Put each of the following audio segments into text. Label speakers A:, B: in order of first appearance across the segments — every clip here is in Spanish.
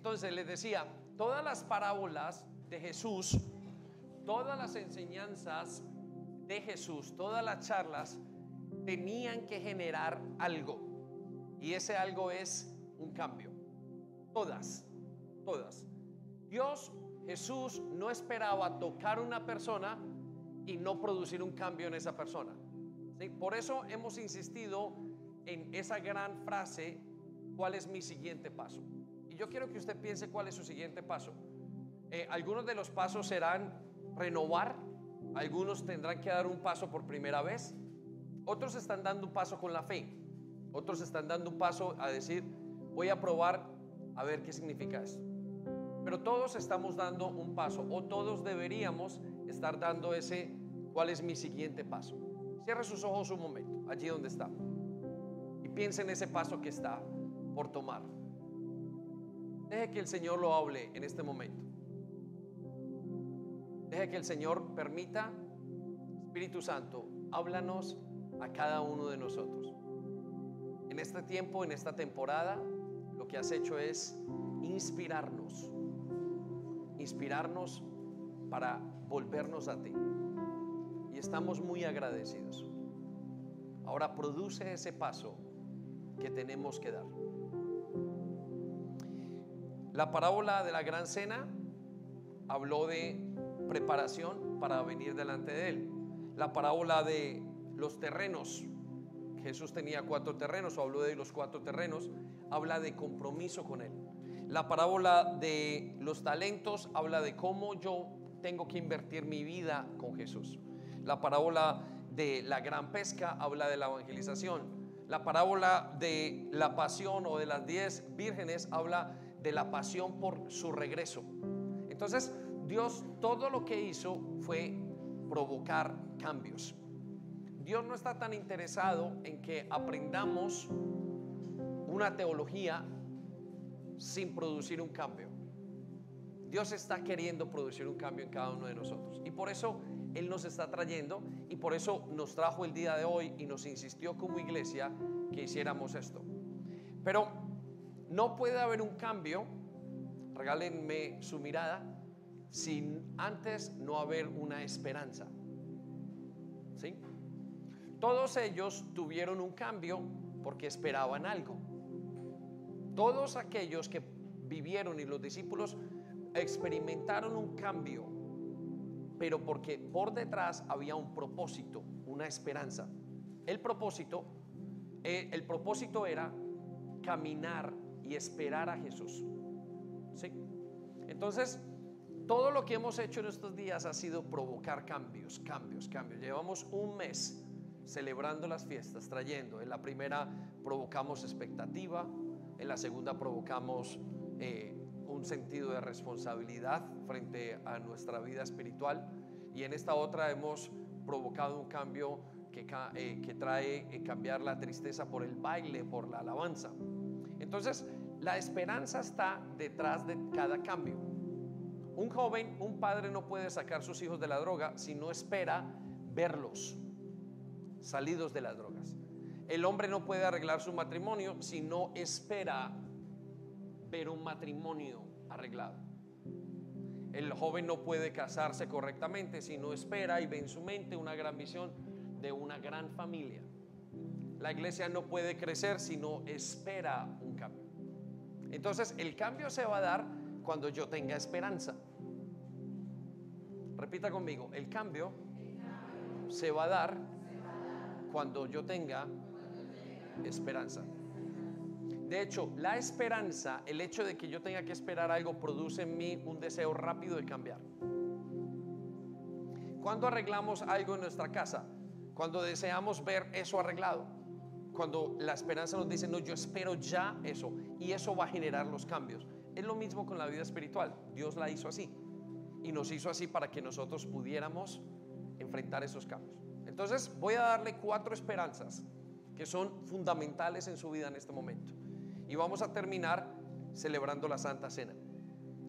A: Entonces les decía, todas las parábolas de Jesús, todas las enseñanzas de Jesús, todas las charlas, tenían que generar algo. Y ese algo es un cambio. Todas, todas. Dios, Jesús, no esperaba tocar una persona y no producir un cambio en esa persona. Por eso hemos insistido en esa gran frase, ¿cuál es mi siguiente paso? Yo quiero que usted piense cuál es su siguiente paso. Eh, algunos de los pasos serán renovar, algunos tendrán que dar un paso por primera vez, otros están dando un paso con la fe, otros están dando un paso a decir, voy a probar a ver qué significa eso. Pero todos estamos dando un paso o todos deberíamos estar dando ese, ¿cuál es mi siguiente paso? Cierre sus ojos un momento, allí donde está. Y piense en ese paso que está por tomar. Deje que el Señor lo hable en este momento. Deje que el Señor permita, Espíritu Santo, háblanos a cada uno de nosotros. En este tiempo, en esta temporada, lo que has hecho es inspirarnos, inspirarnos para volvernos a ti. Y estamos muy agradecidos. Ahora produce ese paso que tenemos que dar. La parábola de la gran cena habló de preparación para venir delante de él. La parábola de los terrenos, Jesús tenía cuatro terrenos o habló de los cuatro terrenos, habla de compromiso con él. La parábola de los talentos habla de cómo yo tengo que invertir mi vida con Jesús. La parábola de la gran pesca habla de la evangelización. La parábola de la pasión o de las diez vírgenes habla de la pasión por su regreso. Entonces, Dios todo lo que hizo fue provocar cambios. Dios no está tan interesado en que aprendamos una teología sin producir un cambio. Dios está queriendo producir un cambio en cada uno de nosotros. Y por eso Él nos está trayendo y por eso nos trajo el día de hoy y nos insistió como iglesia que hiciéramos esto. Pero no puede haber un cambio, regálenme su mirada, sin antes no haber una esperanza. ¿Sí? Todos ellos tuvieron un cambio porque esperaban algo. Todos aquellos que vivieron y los discípulos experimentaron un cambio, pero porque por detrás había un propósito, una esperanza. El propósito, eh, el propósito era caminar y esperar a Jesús. ¿Sí? Entonces, todo lo que hemos hecho en estos días ha sido provocar cambios, cambios, cambios. Llevamos un mes celebrando las fiestas, trayendo. En la primera provocamos expectativa, en la segunda provocamos eh, un sentido de responsabilidad frente a nuestra vida espiritual y en esta otra hemos provocado un cambio que, eh, que trae eh, cambiar la tristeza por el baile, por la alabanza. Entonces, la esperanza está detrás de cada cambio. Un joven, un padre no puede sacar sus hijos de la droga si no espera verlos salidos de las drogas. El hombre no puede arreglar su matrimonio si no espera ver un matrimonio arreglado. El joven no puede casarse correctamente si no espera y ve en su mente una gran visión de una gran familia. La iglesia no puede crecer si no espera un cambio. Entonces el cambio se va a dar cuando yo tenga esperanza. Repita conmigo, el cambio se va a dar cuando yo tenga esperanza. De hecho, la esperanza, el hecho de que yo tenga que esperar algo, produce en mí un deseo rápido de cambiar. Cuando arreglamos algo en nuestra casa, cuando deseamos ver eso arreglado, cuando la esperanza nos dice, no, yo espero ya eso, y eso va a generar los cambios. Es lo mismo con la vida espiritual. Dios la hizo así. Y nos hizo así para que nosotros pudiéramos enfrentar esos cambios. Entonces voy a darle cuatro esperanzas que son fundamentales en su vida en este momento. Y vamos a terminar celebrando la Santa Cena.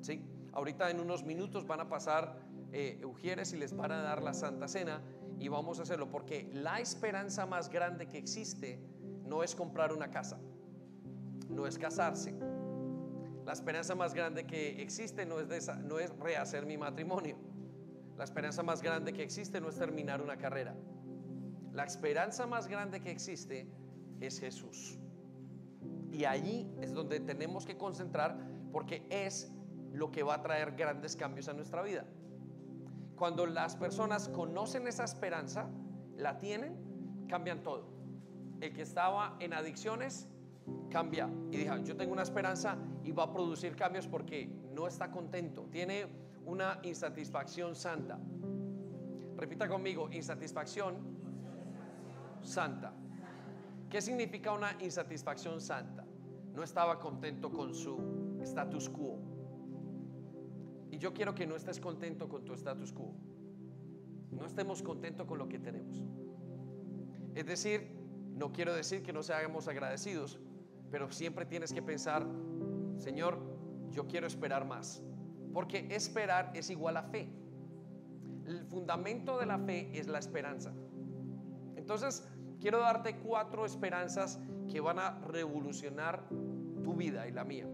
A: ¿Sí? Ahorita en unos minutos van a pasar eh, Ujieres y les van a dar la Santa Cena y vamos a hacerlo porque la esperanza más grande que existe no es comprar una casa, no es casarse. La esperanza más grande que existe no es, no es rehacer mi matrimonio. La esperanza más grande que existe no es terminar una carrera. La esperanza más grande que existe es Jesús. Y allí es donde tenemos que concentrar porque es lo que va a traer grandes cambios a nuestra vida. Cuando las personas conocen esa esperanza, la tienen, cambian todo. El que estaba en adicciones cambia y dijo, yo tengo una esperanza y va a producir cambios porque no está contento, tiene una insatisfacción santa. Repita conmigo, insatisfacción santa. ¿Qué significa una insatisfacción santa? No estaba contento con su status quo. Yo quiero que no estés contento con tu status quo. No estemos contentos con lo que tenemos. Es decir, no quiero decir que no seamos agradecidos, pero siempre tienes que pensar, Señor, yo quiero esperar más. Porque esperar es igual a fe. El fundamento de la fe es la esperanza. Entonces, quiero darte cuatro esperanzas que van a revolucionar tu vida y la mía.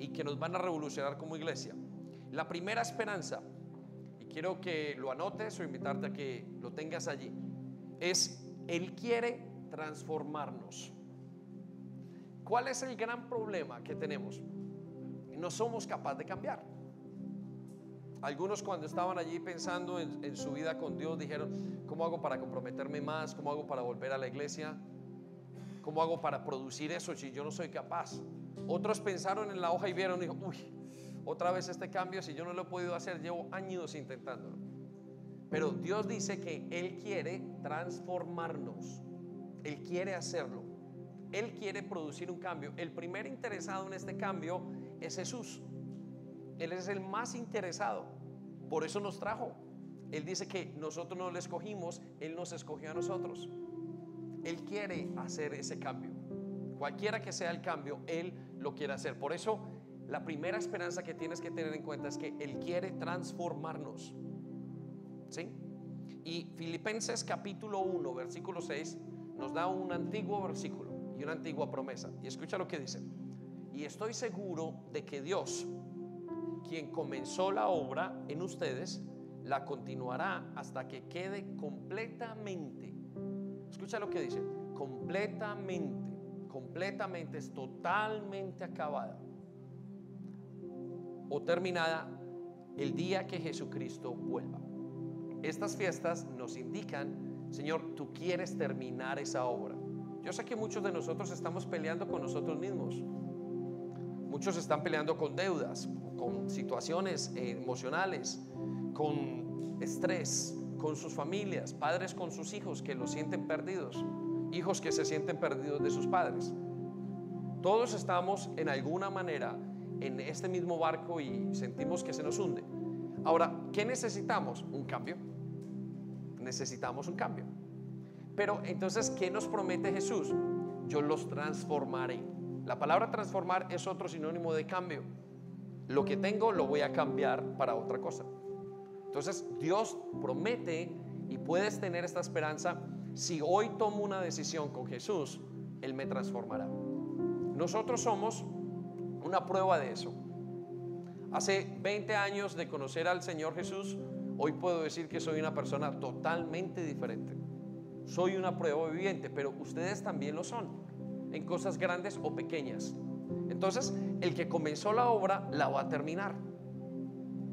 A: Y que nos van a revolucionar como iglesia. La primera esperanza, y quiero que lo anotes o invitarte a que lo tengas allí, es Él quiere transformarnos. ¿Cuál es el gran problema que tenemos? No somos capaces de cambiar. Algunos cuando estaban allí pensando en, su vida con Dios dijeron, ¿cómo hago para comprometerme más? ¿Cómo hago para volver a la iglesia? ¿Cómo hago para producir eso si yo no soy capaz? Otros pensaron en la hoja y vieron, dijo, uy, otra vez este cambio, si yo no lo he podido hacer, llevo años intentándolo. Pero Dios dice que Él quiere transformarnos. Él quiere hacerlo. Él quiere producir un cambio. El primer interesado en este cambio es Jesús. Él es el más interesado. Por eso nos trajo. Él dice que nosotros no le escogimos, Él nos escogió a nosotros. Él quiere hacer ese cambio. Cualquiera que sea el cambio, Él lo quiere hacer. Por eso, la primera esperanza que tienes que tener en cuenta es que Él quiere transformarnos. ¿Sí? Y Filipenses capítulo 1, versículo 6, nos da un antiguo versículo y una antigua promesa. Y escucha lo que dice. Y estoy seguro de que Dios, quien comenzó la obra en ustedes, la continuará hasta que quede completamente. Escucha lo que dice, completamente, completamente, es totalmente acabada o terminada el día que Jesucristo vuelva. Estas fiestas nos indican, Señor, tú quieres terminar esa obra. Yo sé que muchos de nosotros estamos peleando con nosotros mismos. Muchos están peleando con deudas, con situaciones emocionales, con estrés, con sus familias, padres con sus hijos que los sienten perdidos, hijos que se sienten perdidos de sus padres. Todos estamos en alguna manera en este mismo barco y sentimos que se nos hunde. Ahora, ¿qué necesitamos? Un cambio. Necesitamos un cambio. Pero entonces, ¿qué nos promete Jesús? Yo los transformaré. La palabra transformar es otro sinónimo de cambio. Lo que tengo lo voy a cambiar para otra cosa. Entonces Dios promete y puedes tener esta esperanza. Si hoy tomo una decisión con Jesús, Él me transformará. Nosotros somos una prueba de eso. Hace 20 años de conocer al Señor Jesús, hoy puedo decir que soy una persona totalmente diferente. Soy una prueba viviente, pero ustedes también lo son, en cosas grandes o pequeñas. Entonces, el que comenzó la obra la va a terminar.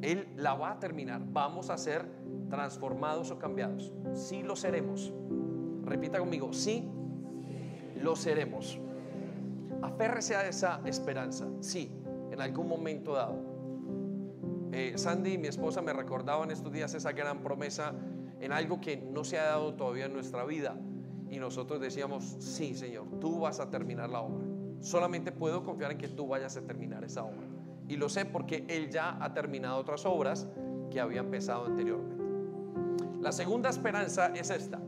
A: Él la va a terminar. Vamos a ser transformados o cambiados. Sí lo seremos. Repita conmigo, sí lo seremos. Aférrese a esa esperanza. Sí, en algún momento dado. Eh, Sandy, mi esposa, me recordaba en estos días esa gran promesa en algo que no se ha dado todavía en nuestra vida. Y nosotros decíamos, sí, Señor, tú vas a terminar la obra. Solamente puedo confiar en que tú vayas a terminar esa obra. Y lo sé porque Él ya ha terminado otras obras que había empezado anteriormente. La segunda esperanza es esta.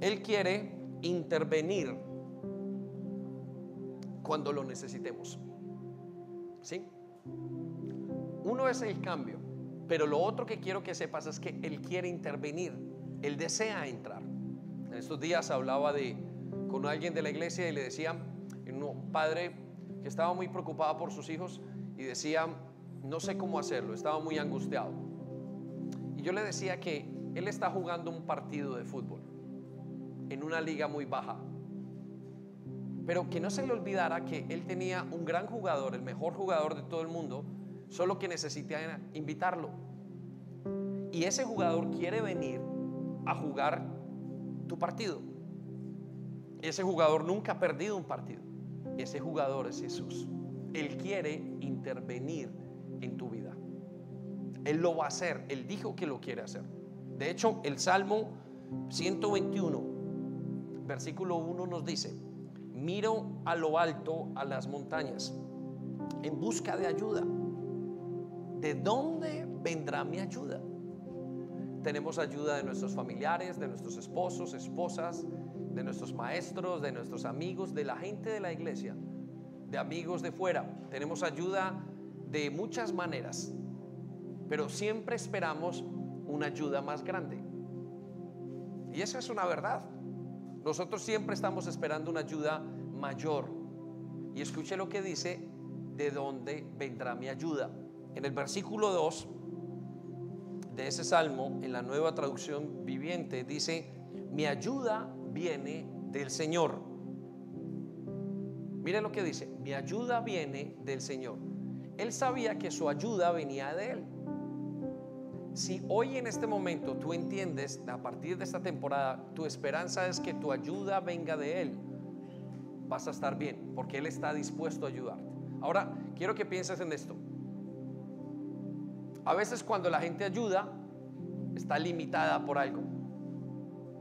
A: Él quiere intervenir cuando lo necesitemos. ¿Sí? Uno es el cambio, pero lo otro que quiero que sepas es que Él quiere intervenir, Él desea entrar. En estos días hablaba de, con alguien de la iglesia y le decía, no, Padre, que estaba muy preocupada por sus hijos y decía, no sé cómo hacerlo, estaba muy angustiado. Y yo le decía que él está jugando un partido de fútbol en una liga muy baja. Pero que no se le olvidara que él tenía un gran jugador, el mejor jugador de todo el mundo, solo que necesitaba invitarlo. Y ese jugador quiere venir a jugar tu partido. Ese jugador nunca ha perdido un partido. Ese jugador es Jesús. Él quiere intervenir en tu vida. Él lo va a hacer. Él dijo que lo quiere hacer. De hecho, el Salmo 121, versículo 1 nos dice, miro a lo alto a las montañas en busca de ayuda. ¿De dónde vendrá mi ayuda? Tenemos ayuda de nuestros familiares, de nuestros esposos, esposas, de nuestros maestros, de nuestros amigos, de la gente de la iglesia, de amigos de fuera. Tenemos ayuda de muchas maneras, pero siempre esperamos una ayuda más grande. Y eso es una verdad. Nosotros siempre estamos esperando una ayuda mayor. Y escuche lo que dice, ¿de dónde vendrá mi ayuda? En el versículo 2 de ese salmo, en la nueva traducción viviente, dice, mi ayuda viene del Señor. Mire lo que dice, mi ayuda viene del Señor. Él sabía que su ayuda venía de Él. Si hoy en este momento tú entiendes, a partir de esta temporada, tu esperanza es que tu ayuda venga de Él, vas a estar bien, porque Él está dispuesto a ayudarte. Ahora, quiero que pienses en esto. A veces cuando la gente ayuda, está limitada por algo.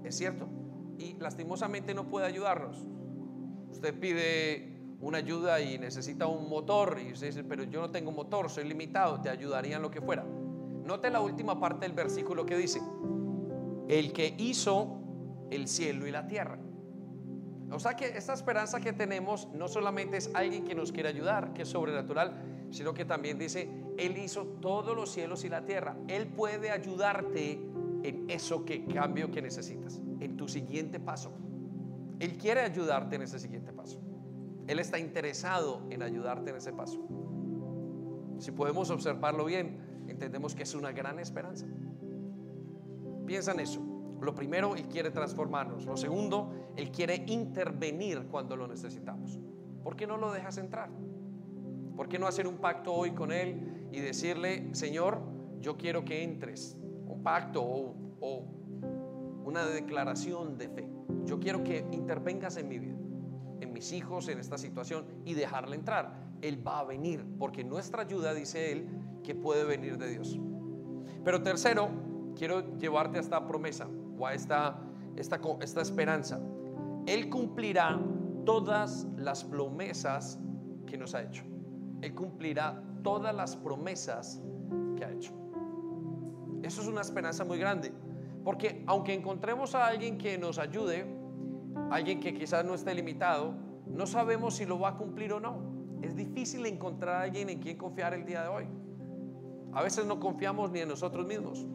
A: ¿Es cierto? Y lastimosamente no puede ayudarnos. Usted pide una ayuda y necesita un motor y usted dice, pero yo no tengo motor, soy limitado, te ayudaría en lo que fuera. Note la última parte del versículo que dice, el que hizo el cielo y la tierra. O sea que esta esperanza que tenemos no solamente es alguien que nos quiere ayudar, que es sobrenatural, sino que también dice, Él hizo todos los cielos y la tierra. Él puede ayudarte en eso que cambio que necesitas, en tu siguiente paso. Él quiere ayudarte en ese siguiente paso. Él está interesado en ayudarte en ese paso. Si podemos observarlo bien, entendemos que es una gran esperanza. Piensa en eso. Lo primero, Él quiere transformarnos. Lo segundo, Él quiere intervenir cuando lo necesitamos. ¿Por qué no lo dejas entrar? ¿Por qué no hacer un pacto hoy con Él y decirle, Señor, yo quiero que entres? Un pacto o, o una declaración de fe. Yo quiero que intervengas en mi vida, en mis hijos, en esta situación y dejarle entrar. Él va a venir porque nuestra ayuda, dice Él, que puede venir de Dios. Pero tercero, quiero llevarte a esta promesa o a esta, esta, esta esperanza. Él cumplirá todas las promesas que nos ha hecho. Él cumplirá todas las promesas que ha hecho. Eso es una esperanza muy grande. Porque aunque encontremos a alguien que nos ayude, alguien que quizás no esté limitado, no sabemos si lo va a cumplir o no. Es difícil encontrar a alguien en quien confiar el día de hoy. A veces no confiamos ni en nosotros mismos.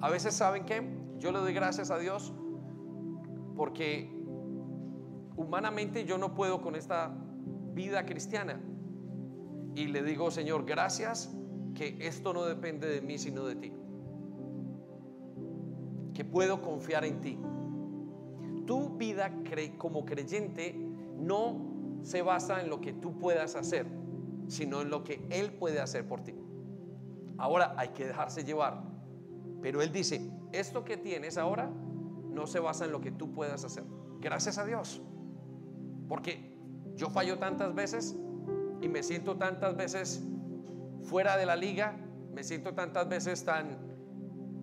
A: A veces, ¿saben qué? Yo le doy gracias a Dios porque humanamente yo no puedo con esta vida cristiana. Y le digo, Señor, gracias que esto no depende de mí, sino de ti. Que puedo confiar en ti. Tu vida como creyente no se basa en lo que tú puedas hacer, sino en lo que Él puede hacer por ti. Ahora hay que dejarse llevar. Pero Él dice, esto que tienes ahora no se basa en lo que tú puedas hacer. Gracias a Dios. Porque yo fallo tantas veces y me siento tantas veces fuera de la liga, me siento tantas veces tan,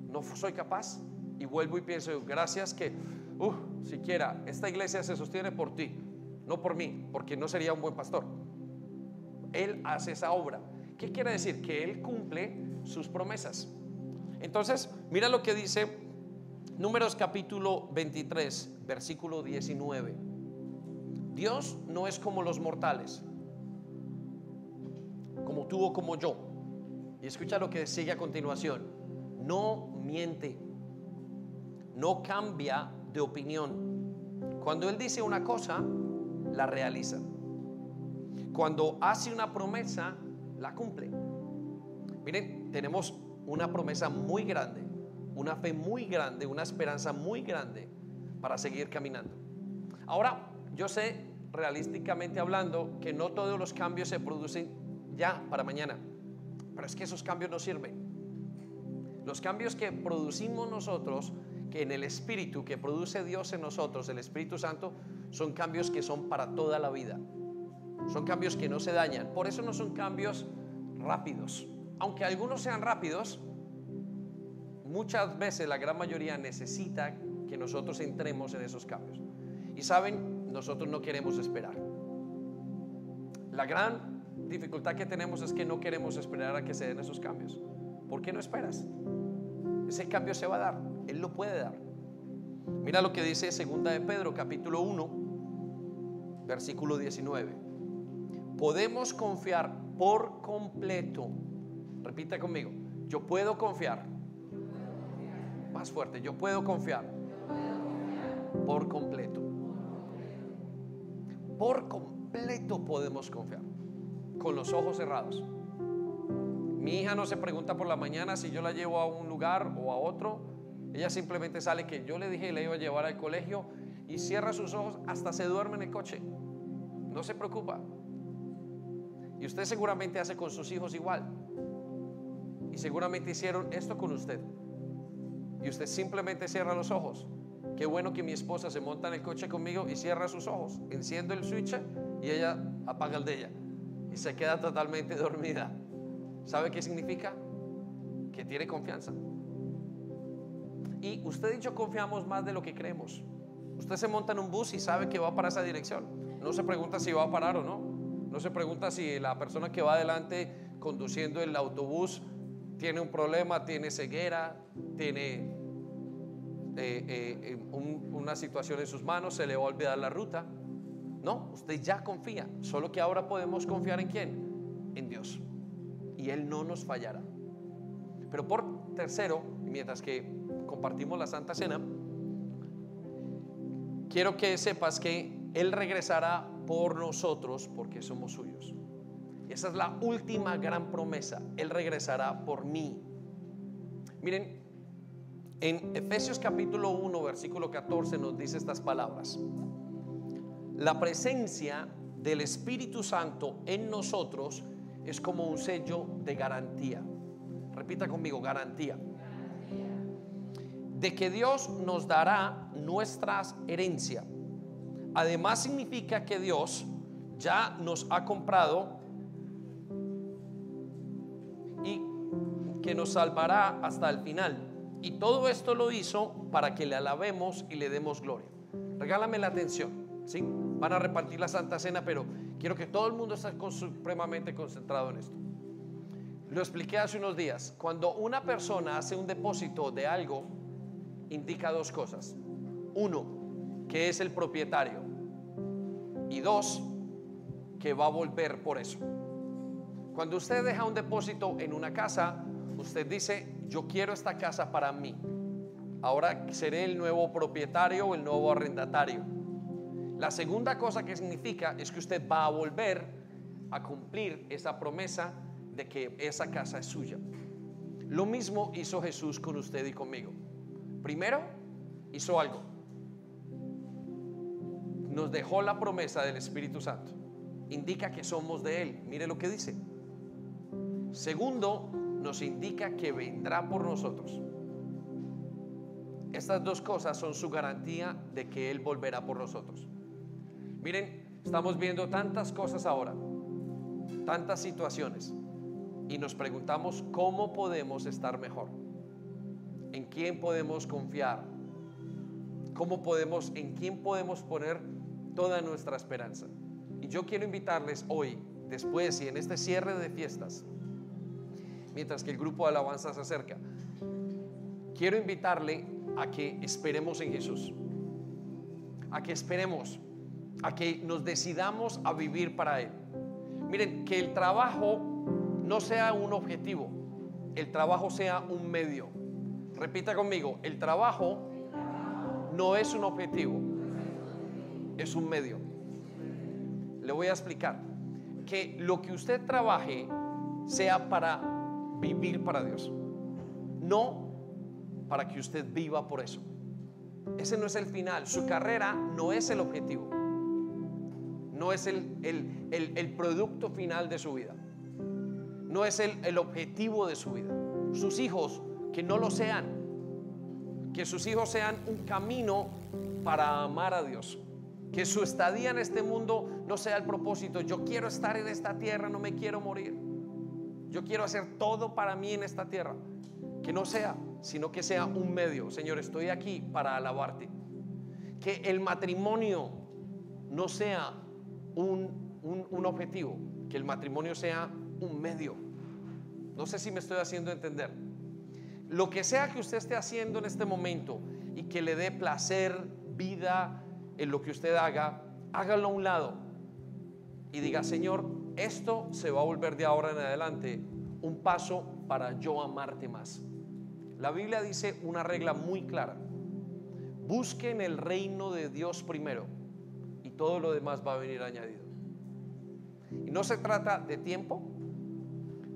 A: no soy capaz. Y vuelvo y pienso, gracias que, uh, siquiera, esta iglesia se sostiene por ti, no por mí, porque no sería un buen pastor. Él hace esa obra. ¿Qué quiere decir? Que Él cumple sus promesas. Entonces, mira lo que dice Números capítulo 23, versículo 19. Dios no es como los mortales, como tú o como yo. Y escucha lo que sigue a continuación. No miente, no cambia de opinión. Cuando Él dice una cosa, la realiza. cuando hace una promesa, la cumple. Miren, tenemos una promesa muy grande, una fe muy grande, una esperanza muy grande para seguir caminando. Ahora, yo sé, realísticamente hablando, que no todos los cambios se producen ya para mañana, pero es que esos cambios no sirven. Los cambios que producimos nosotros, que en el Espíritu, que produce Dios en nosotros, el Espíritu Santo, son cambios que son para toda la vida. Son cambios que no se dañan. Por eso no son cambios rápidos. Aunque algunos sean rápidos, muchas veces la gran mayoría necesita que nosotros entremos en esos cambios. Y saben, nosotros no queremos esperar. La gran dificultad que tenemos es que no queremos esperar a que se den esos cambios. ¿Por qué no esperas? Ese cambio se va a dar, Él lo puede dar. Mira lo que dice segunda de Pedro, capítulo 1, versículo 19. Podemos confiar por completo. Repita conmigo. Yo puedo confiar. Más fuerte. Yo puedo confiar. Por completo. Por completo podemos confiar. Con los ojos cerrados. Mi hija no se pregunta por la mañana si yo la llevo a un lugar o a otro. Ella simplemente sale que yo le dije que le iba a llevar al colegio y cierra sus ojos hasta se duerme en el coche. No se preocupa. Y usted seguramente hace con sus hijos igual. Y seguramente hicieron esto con usted. Y usted simplemente cierra los ojos. Qué bueno que mi esposa se monta en el coche conmigo y cierra sus ojos. Enciendo el switch y ella apaga el de ella. Y se queda totalmente dormida. ¿Sabe qué significa? Que tiene confianza. Y usted y yo confiamos más de lo que creemos. Usted se monta en un bus y sabe que va para esa dirección. No se pregunta si va a parar o no. No se pregunta si la persona que va adelante conduciendo el autobús tiene un problema, tiene ceguera, tiene eh, eh, una situación en sus manos, se le va a olvidar la ruta. No, usted ya confía. Solo que ahora podemos confiar en quién? En Dios y Él no nos fallará. Pero por tercero, mientras que compartimos la Santa Cena, quiero que sepas que Él regresará por nosotros porque somos suyos. Esa es la última gran promesa. Él regresará por mí. Miren, en Efesios capítulo 1, versículo 14 nos dice estas palabras. La presencia del Espíritu Santo en nosotros es como un sello de garantía. Repita conmigo, garantía. De que Dios nos dará nuestras herencias. Además significa que Dios ya nos ha comprado y que nos salvará hasta el final. Y todo esto lo hizo para que le alabemos y le demos gloria. Regálame la atención. ¿sí? Van a repartir la Santa Cena, pero Quiero que todo el mundo esté supremamente concentrado en esto. Lo expliqué hace unos días. Cuando una persona hace un depósito de algo, indica dos cosas. Uno, que es el propietario. Y dos, que va a volver por eso. Cuando usted deja un depósito en una casa, usted dice, yo quiero esta casa para mí. Ahora seré el nuevo propietario o el nuevo arrendatario. La segunda cosa que significa es que usted va a volver a cumplir esa promesa de que esa casa es suya. Lo mismo hizo Jesús con usted y conmigo. Primero, hizo algo. Nos dejó la promesa del Espíritu Santo. Indica que somos de Él. Mire lo que dice. Segundo, nos indica que vendrá por nosotros. Estas dos cosas son su garantía de que Él volverá por nosotros. Miren, estamos viendo tantas cosas ahora, tantas situaciones, y nos preguntamos cómo podemos estar mejor, en quién podemos confiar, cómo podemos, en quién podemos poner toda nuestra esperanza. Y yo quiero invitarles hoy, después y en este cierre de fiestas, mientras que el grupo de alabanza se acerca, quiero invitarle a que esperemos en Jesús, a que esperemos a que nos decidamos a vivir para Él. Miren, que el trabajo no sea un objetivo, el trabajo sea un medio. Repita conmigo, el trabajo no es un objetivo, es un medio. Le voy a explicar. que lo que usted trabaje sea para vivir para Dios, no para que usted viva por eso. Ese no es el final, su carrera no es el objetivo, no es el, el, producto final de su vida, no es el objetivo de su vida. Sus hijos que no lo sean, que sus hijos sean un camino para amar a Dios. Que su estadía en este mundo no sea el propósito. Yo quiero estar en esta tierra, no me quiero morir. Yo quiero hacer todo para mí en esta tierra. Que no sea, sino que sea un medio. Señor, estoy aquí para alabarte. Que el matrimonio no sea un, un objetivo, que el matrimonio sea un medio. No sé si me estoy haciendo entender. Lo que sea que usted esté haciendo en este momento y que le dé placer, vida, en lo que usted haga, hágalo a un lado y diga, Señor, esto se va a volver de ahora en adelante un paso para yo amarte más. La Biblia dice una regla muy clara. Busquen el reino de Dios primero y todo lo demás va a venir añadido. Y no se trata de tiempo,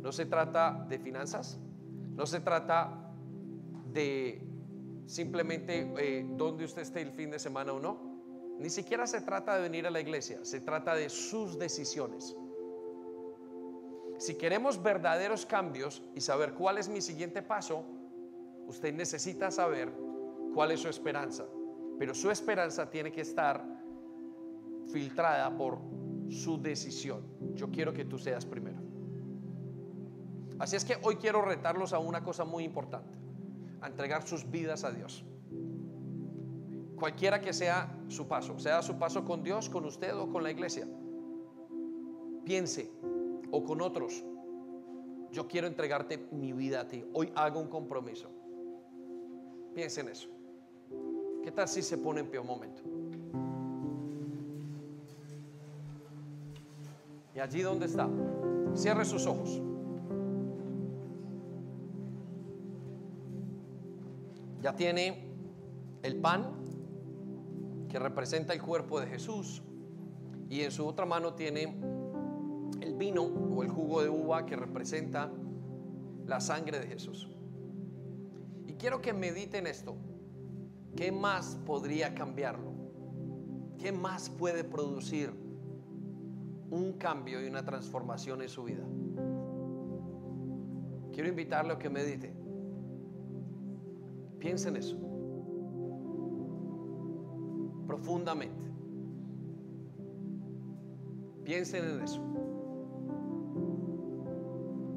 A: no se trata de finanzas, no se trata de simplemente eh, donde usted esté el fin de semana o no. Ni siquiera se trata de venir a la iglesia, se trata de sus decisiones. Si queremos verdaderos cambios y saber cuál es mi siguiente paso, usted necesita saber cuál es su esperanza. Pero su esperanza tiene que estar filtrada por su decisión. Yo quiero que tú seas primero. Así es que hoy quiero retarlos a una cosa muy importante, a entregar sus vidas a Dios cualquiera que sea su paso, sea su paso con Dios, con usted o con la iglesia. Piense, o con otros, yo quiero entregarte mi vida a ti. Hoy hago un compromiso. Piense en eso. ¿Qué tal si se pone en peor momento? Y allí donde está, cierre sus ojos. Ya tiene el pan que representa el cuerpo de Jesús y en su otra mano tiene el vino o el jugo de uva que representa la sangre de Jesús. Y quiero que mediten esto. ¿Qué más podría cambiarlo? ¿Qué más puede producir un cambio y una transformación en su vida? Quiero invitarle a que medite. Piensa en eso profundamente. Piensen en eso.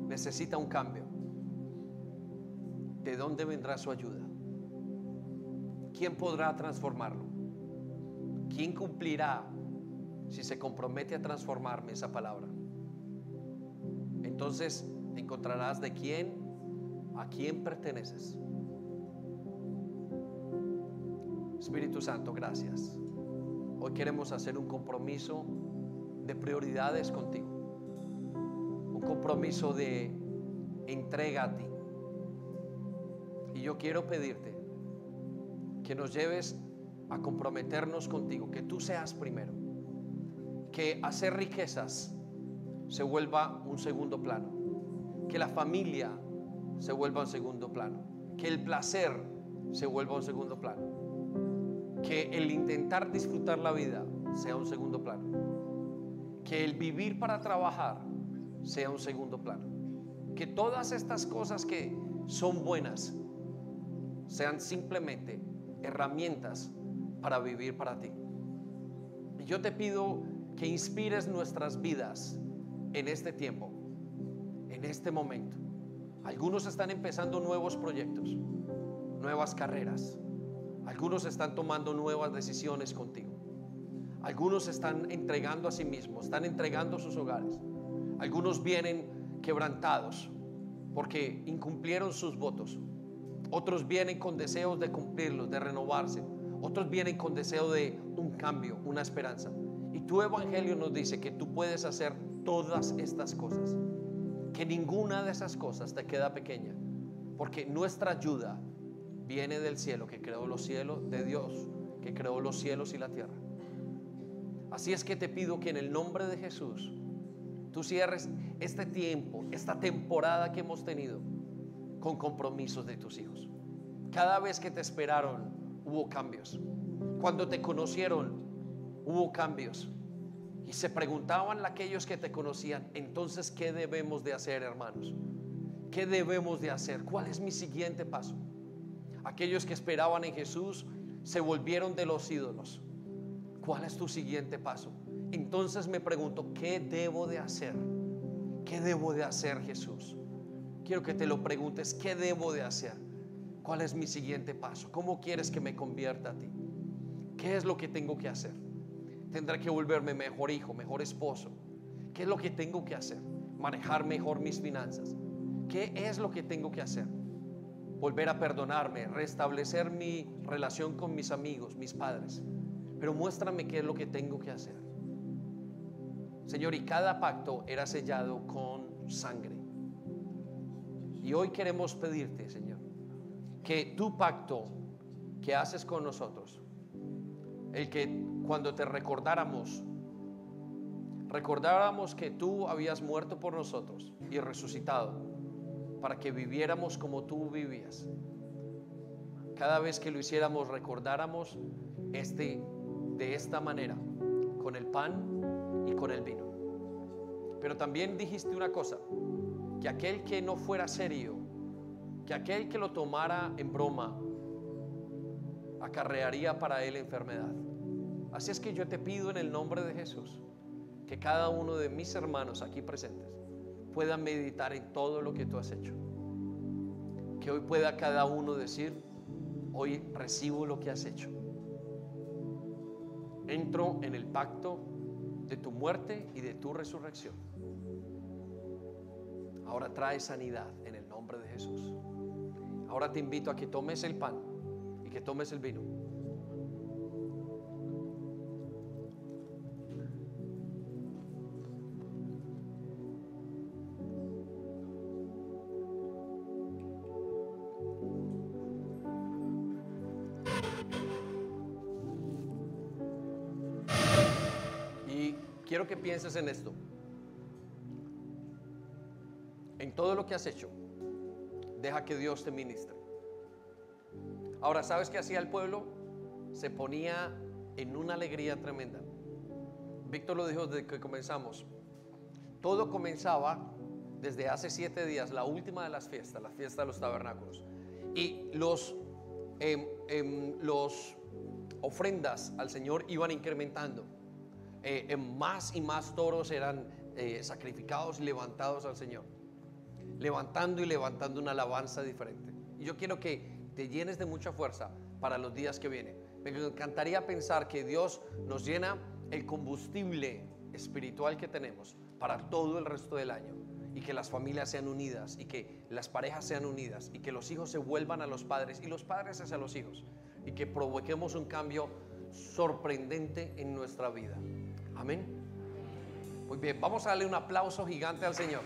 A: Necesita un cambio. ¿De dónde vendrá su ayuda? ¿Quién podrá transformarlo? ¿Quién cumplirá si se compromete a transformarme esa palabra? Entonces encontrarás de quién, a quién perteneces. Espíritu Santo, gracias. Hoy queremos hacer un compromiso de prioridades contigo. Un compromiso de entrega a ti. Y yo quiero pedirte que nos lleves a comprometernos contigo, que tú seas primero. Que hacer riquezas se vuelva un segundo plano. Que la familia se vuelva un segundo plano. Que el placer se vuelva un segundo plano que el intentar disfrutar la vida sea un segundo plano. Que el vivir para trabajar sea un segundo plano. Que todas estas cosas que son buenas sean simplemente herramientas para vivir para ti. Y yo te pido que inspires nuestras vidas en este tiempo, en este momento. Algunos están empezando nuevos proyectos, nuevas carreras algunos están tomando nuevas decisiones contigo. Algunos están entregando a sí mismos, están entregando sus hogares. Algunos vienen quebrantados porque incumplieron sus votos. Otros vienen con deseos de cumplirlos, de renovarse. Otros vienen con deseo de un cambio, una esperanza. Y tu evangelio nos dice que tú puedes hacer todas estas cosas. Que ninguna de esas cosas te queda pequeña. Porque nuestra ayuda viene del cielo, que creó los cielos, de Dios, que creó los cielos y la tierra. Así es que te pido que en el nombre de Jesús tú cierres este tiempo, esta temporada que hemos tenido con compromisos de tus hijos. Cada vez que te esperaron, hubo cambios. Cuando te conocieron, hubo cambios. Y se preguntaban aquellos que te conocían, entonces, ¿qué debemos de hacer, hermanos? ¿Qué debemos de hacer? ¿Cuál es mi siguiente paso? Aquellos que esperaban en Jesús se volvieron de los ídolos. ¿Cuál es tu siguiente paso? Entonces me pregunto, ¿qué debo de hacer? ¿Qué debo de hacer, Jesús? Quiero que te lo preguntes, ¿qué debo de hacer? ¿Cuál es mi siguiente paso? ¿Cómo quieres que me convierta a ti? ¿Qué es lo que tengo que hacer? Tendré que volverme mejor hijo, mejor esposo. ¿Qué es lo que tengo que hacer? Manejar mejor mis finanzas. ¿Qué es lo que tengo que hacer? Volver a perdonarme, restablecer mi relación con mis amigos, mis padres. Pero muéstrame qué es lo que tengo que hacer. Señor, y cada pacto era sellado con sangre. Y hoy queremos pedirte, Señor, que tu pacto que haces con nosotros, el que cuando te recordáramos, recordáramos que tú habías muerto por nosotros y resucitado para que viviéramos como tú vivías. Cada vez que lo hiciéramos, recordáramos este de esta manera, con el pan y con el vino. Pero también dijiste una cosa, que aquel que no fuera serio, que aquel que lo tomara en broma, acarrearía para él enfermedad. Así es que yo te pido en el nombre de Jesús que cada uno de mis hermanos aquí presentes pueda meditar en todo lo que tú has hecho. Que hoy pueda cada uno decir, hoy recibo lo que has hecho. Entro en el pacto de tu muerte y de tu resurrección. Ahora trae sanidad en el nombre de Jesús. Ahora te invito a que tomes el pan y que tomes el vino. Que pienses en esto. En todo lo que has hecho, deja que Dios te ministre. Ahora, ¿sabes qué hacía el pueblo? Se ponía en una alegría tremenda. Víctor lo dijo desde que comenzamos. Todo comenzaba desde hace siete días, la última de las fiestas, la fiesta de los tabernáculos. Y los, em, em, los ofrendas al Señor iban incrementando. Eh, más y más toros eran eh, sacrificados y levantados al Señor. Levantando y levantando una alabanza diferente. Y yo quiero que te llenes de mucha fuerza para los días que vienen. Me encantaría pensar que Dios nos llena el combustible espiritual que tenemos para todo el resto del año y que las familias sean unidas y que las parejas sean unidas y que los hijos se vuelvan a los padres y los padres hacia los hijos y que provoquemos un cambio sorprendente en nuestra vida. Amén. Muy bien, vamos a darle un aplauso gigante al Señor.